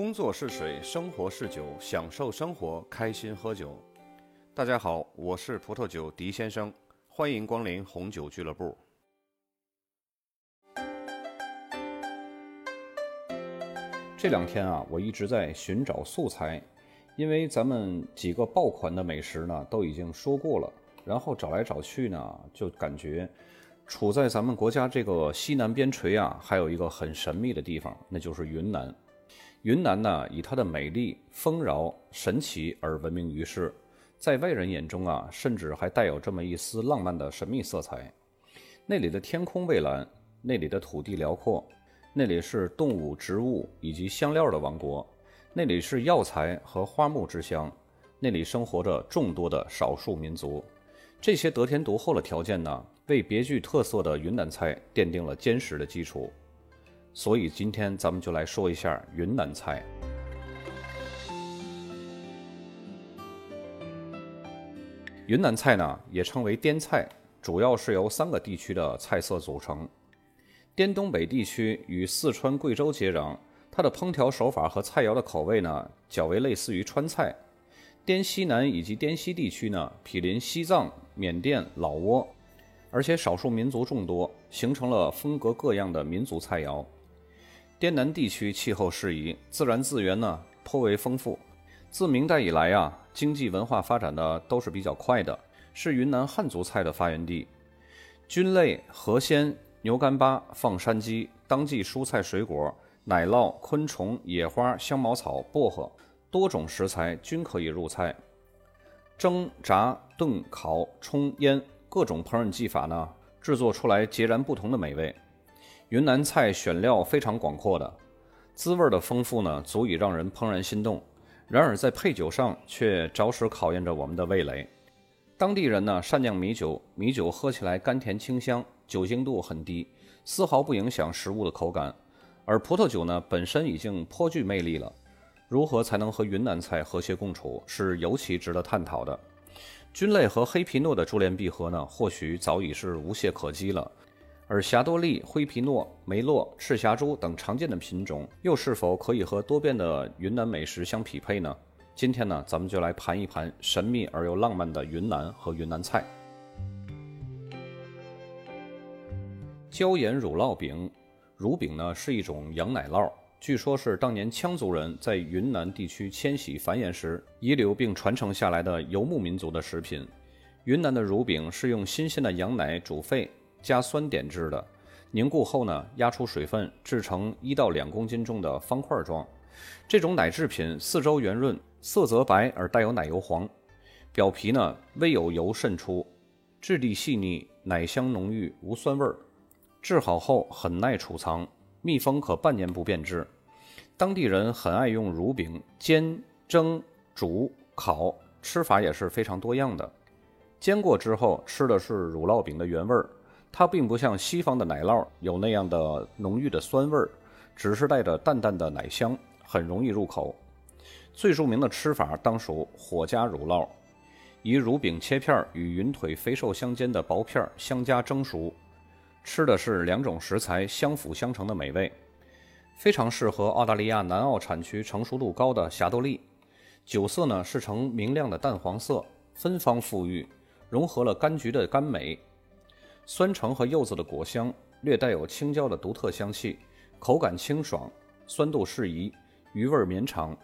工作是水，生活是酒，享受生活，开心喝酒。大家好，我是葡萄酒狄先生，欢迎光临红酒俱乐部。这两天啊，我一直在寻找素材，因为咱们几个爆款的美食呢都已经说过了，然后找来找去呢，就感觉处在咱们国家这个西南边陲啊，还有一个很神秘的地方，那就是云南。云南呢，以它的美丽、丰饶、神奇而闻名于世，在外人眼中啊，甚至还带有这么一丝浪漫的神秘色彩。那里的天空蔚蓝，那里的土地辽阔。那里是动物、植物以及香料的王国，那里是药材和花木之乡，那里生活着众多的少数民族。这些得天独厚的条件呢，为别具特色的云南菜奠定了坚实的基础。所以今天咱们就来说一下云南菜。云南菜呢，也称为滇菜，主要是由三个地区的菜色组成。滇东北地区与四川、贵州接壤，它的烹调手法和菜肴的口味呢，较为类似于川菜。滇西南以及滇西地区呢，毗邻西藏、缅甸、老挝，而且少数民族众多，形成了风格各样的民族菜肴。滇南地区气候适宜，自然资源呢颇为丰富。自明代以来啊，经济文化发展的都是比较快的，是云南汉族菜的发源地。菌类、河鲜。牛干巴、放山鸡、当季蔬菜水果、奶酪、昆虫、野花、香茅草、薄荷，多种食材均可以入菜。蒸、炸、炖、烤、冲、腌，各种烹饪技法呢，制作出来截然不同的美味。云南菜选料非常广阔的，滋味的丰富呢，足以让人怦然心动。然而在配酒上却着实考验着我们的味蕾。当地人呢善酿米酒，米酒喝起来甘甜清香。酒精度很低，丝毫不影响食物的口感。而葡萄酒呢，本身已经颇具魅力了，如何才能和云南菜和谐共处，是尤其值得探讨的。菌类和黑皮诺的珠联璧合呢，或许早已是无懈可击了。而霞多丽、灰皮诺、梅洛、赤霞珠等常见的品种，又是否可以和多变的云南美食相匹配呢？今天呢，咱们就来盘一盘神秘而又浪漫的云南和云南菜。椒盐乳酪饼，乳饼呢是一种羊奶酪，据说是当年羌族人在云南地区迁徙繁衍时遗留并传承下来的游牧民族的食品。云南的乳饼是用新鲜的羊奶煮沸加酸点制的，凝固后呢压出水分，制成一到两公斤重的方块状。这种奶制品四周圆润，色泽白而带有奶油黄，表皮呢微有油渗出，质地细腻，奶香浓郁，无酸味儿。制好后很耐储藏，密封可半年不变质。当地人很爱用乳饼煎、蒸、煮、烤，吃法也是非常多样的。煎过之后吃的是乳酪饼的原味儿，它并不像西方的奶酪有那样的浓郁的酸味儿，只是带着淡淡的奶香，很容易入口。最著名的吃法当属火加乳酪，以乳饼切片与云腿肥瘦相间的薄片相加蒸熟。吃的是两种食材相辅相成的美味，非常适合澳大利亚南澳产区成熟度高的霞多丽。酒色呢是呈明亮的淡黄色，芬芳馥郁，融合了柑橘的甘美、酸橙和柚子的果香，略带有青椒的独特香气，口感清爽，酸度适宜，余味绵长。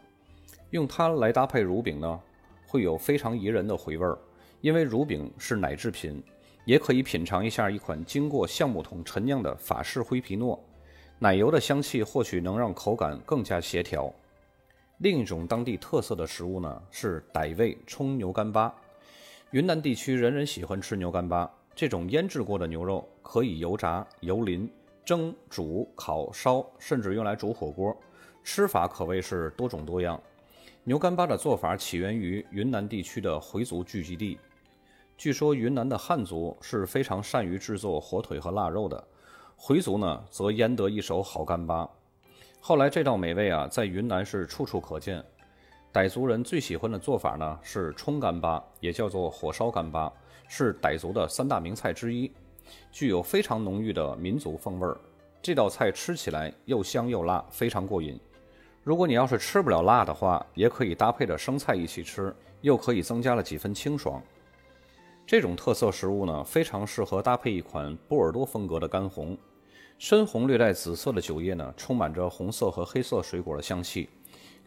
用它来搭配乳饼呢，会有非常宜人的回味儿，因为乳饼是奶制品。也可以品尝一下一款经过橡木桶陈酿的法式灰皮诺，奶油的香气或许能让口感更加协调。另一种当地特色的食物呢是傣味冲牛干巴。云南地区人人喜欢吃牛干巴，这种腌制过的牛肉可以油炸、油淋、蒸、煮、烤、烧，甚至用来煮火锅，吃法可谓是多种多样。牛干巴的做法起源于云南地区的回族聚集地。据说云南的汉族是非常善于制作火腿和腊肉的，回族呢则腌得一手好干巴。后来这道美味啊，在云南是处处可见。傣族人最喜欢的做法呢是冲干巴，也叫做火烧干巴，是傣族的三大名菜之一，具有非常浓郁的民族风味儿。这道菜吃起来又香又辣，非常过瘾。如果你要是吃不了辣的话，也可以搭配着生菜一起吃，又可以增加了几分清爽。这种特色食物呢，非常适合搭配一款波尔多风格的干红。深红略带紫色的酒液呢，充满着红色和黑色水果的香气，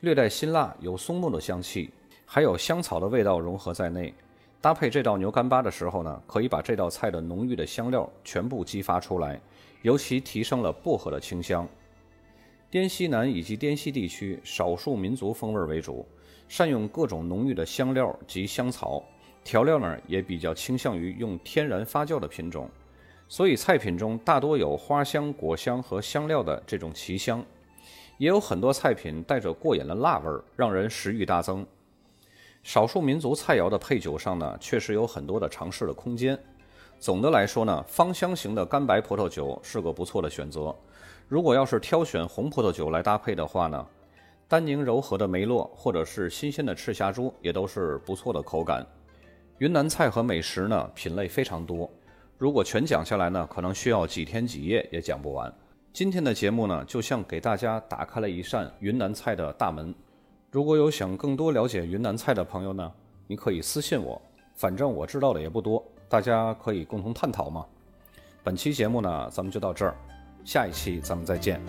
略带辛辣，有松木的香气，还有香草的味道融合在内。搭配这道牛干巴的时候呢，可以把这道菜的浓郁的香料全部激发出来，尤其提升了薄荷的清香。滇西南以及滇西地区少数民族风味为主，善用各种浓郁的香料及香草，调料呢也比较倾向于用天然发酵的品种。所以菜品中大多有花香、果香和香料的这种奇香，也有很多菜品带着过瘾的辣味儿，让人食欲大增。少数民族菜肴的配酒上呢，确实有很多的尝试的空间。总的来说呢，芳香型的干白葡萄酒是个不错的选择。如果要是挑选红葡萄酒来搭配的话呢，单宁柔和的梅洛或者是新鲜的赤霞珠也都是不错的口感。云南菜和美食呢，品类非常多。如果全讲下来呢，可能需要几天几夜也讲不完。今天的节目呢，就像给大家打开了一扇云南菜的大门。如果有想更多了解云南菜的朋友呢，你可以私信我，反正我知道的也不多，大家可以共同探讨嘛。本期节目呢，咱们就到这儿，下一期咱们再见。